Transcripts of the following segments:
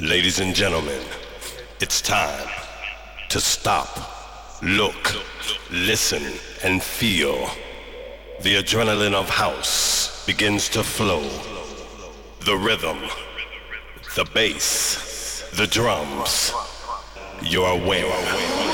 Ladies and gentlemen, it's time to stop, look, listen, and feel. The adrenaline of house begins to flow. The rhythm, the bass, the drums. You're aware.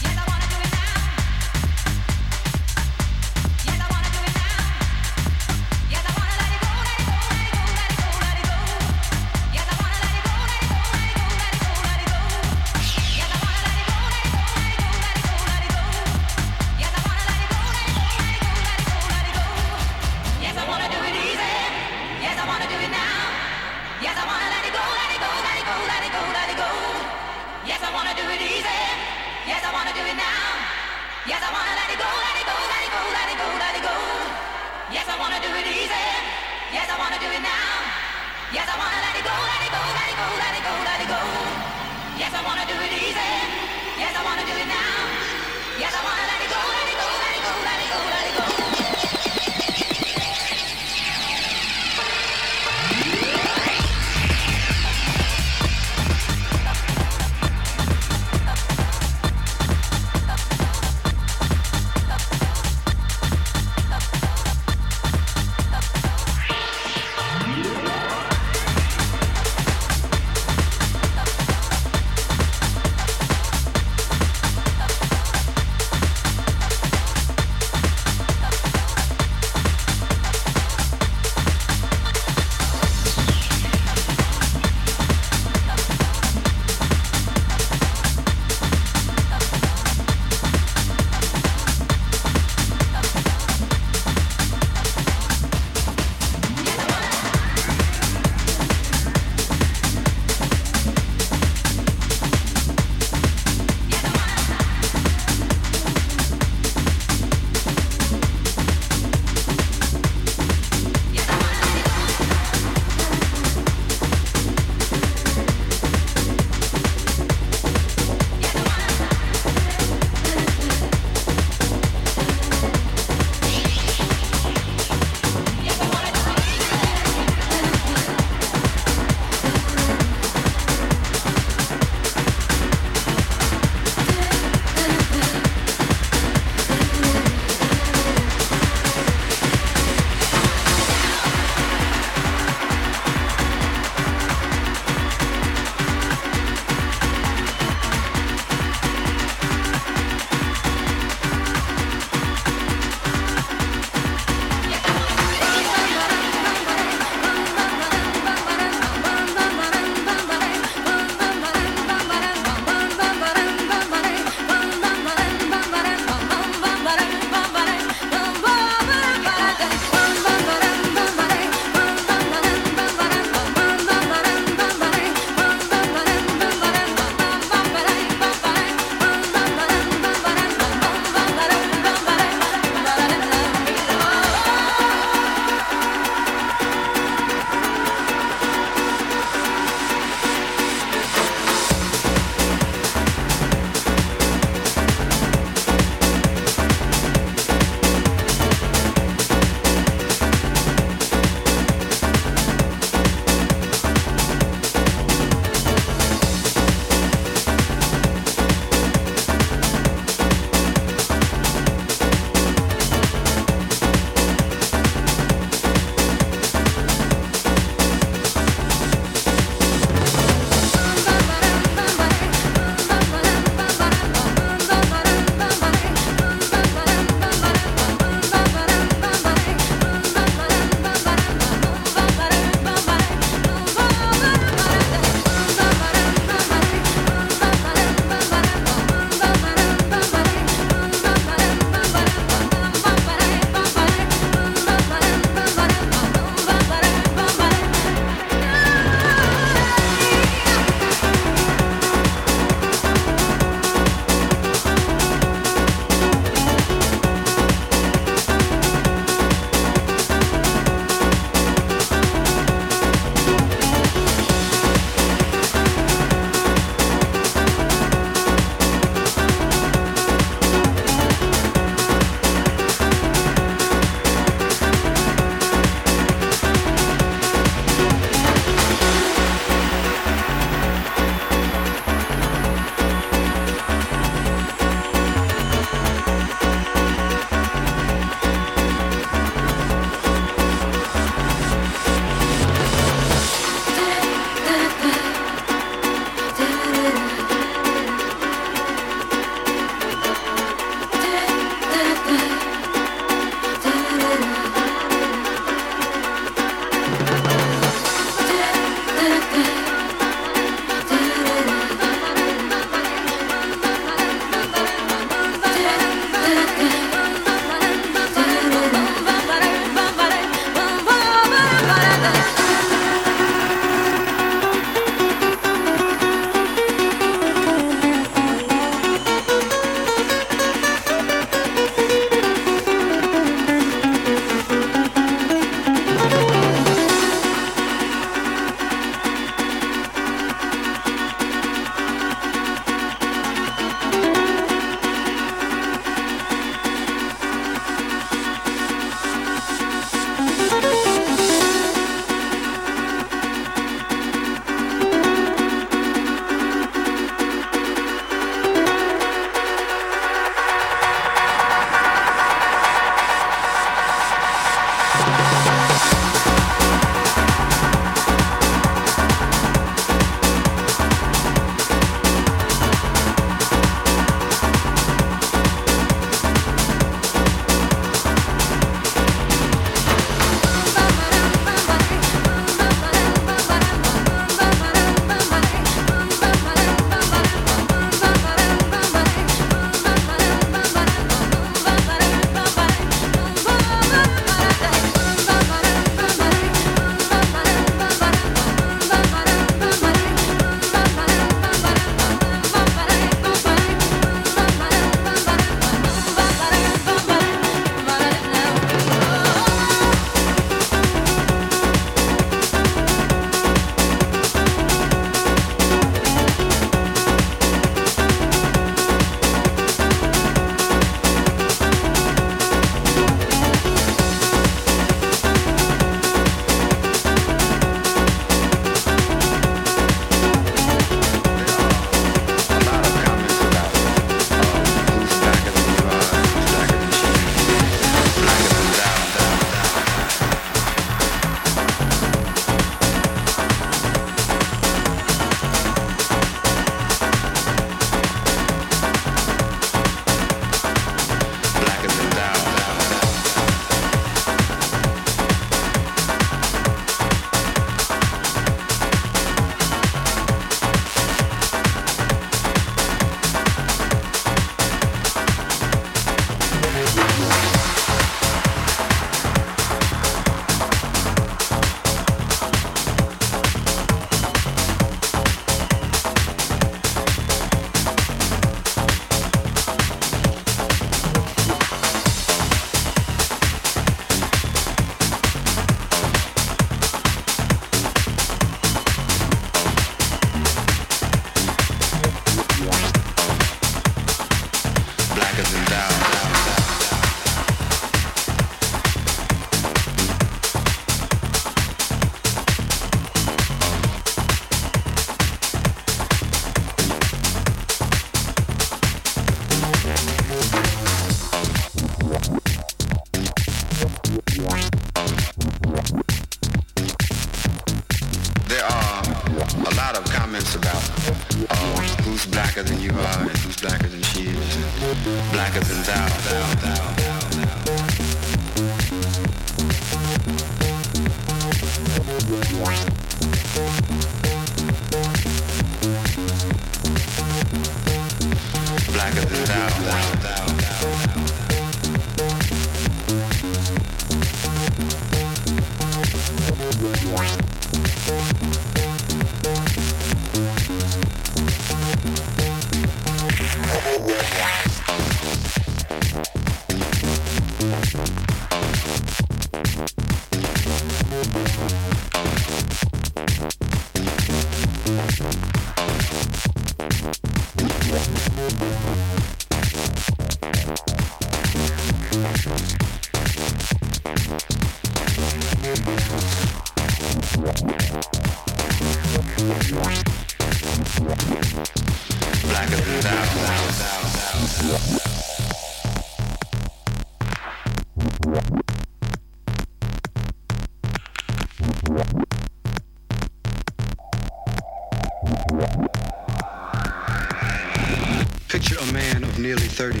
Picture a man of nearly 30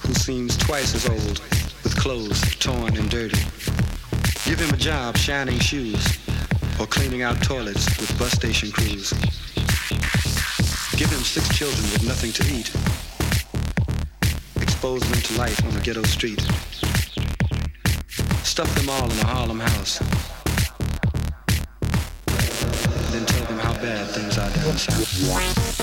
who seems twice as old with clothes torn and dirty. Give him a job shining shoes or cleaning out toilets with bus station crews. Give him six children with nothing to eat. Expose them to life on a ghetto street. Stuff them all in a Harlem house. Then tell them how bad things are down south.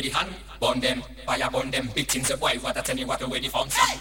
the hand Burn them, fire burn them Victims of wife, what I tell you what where they found some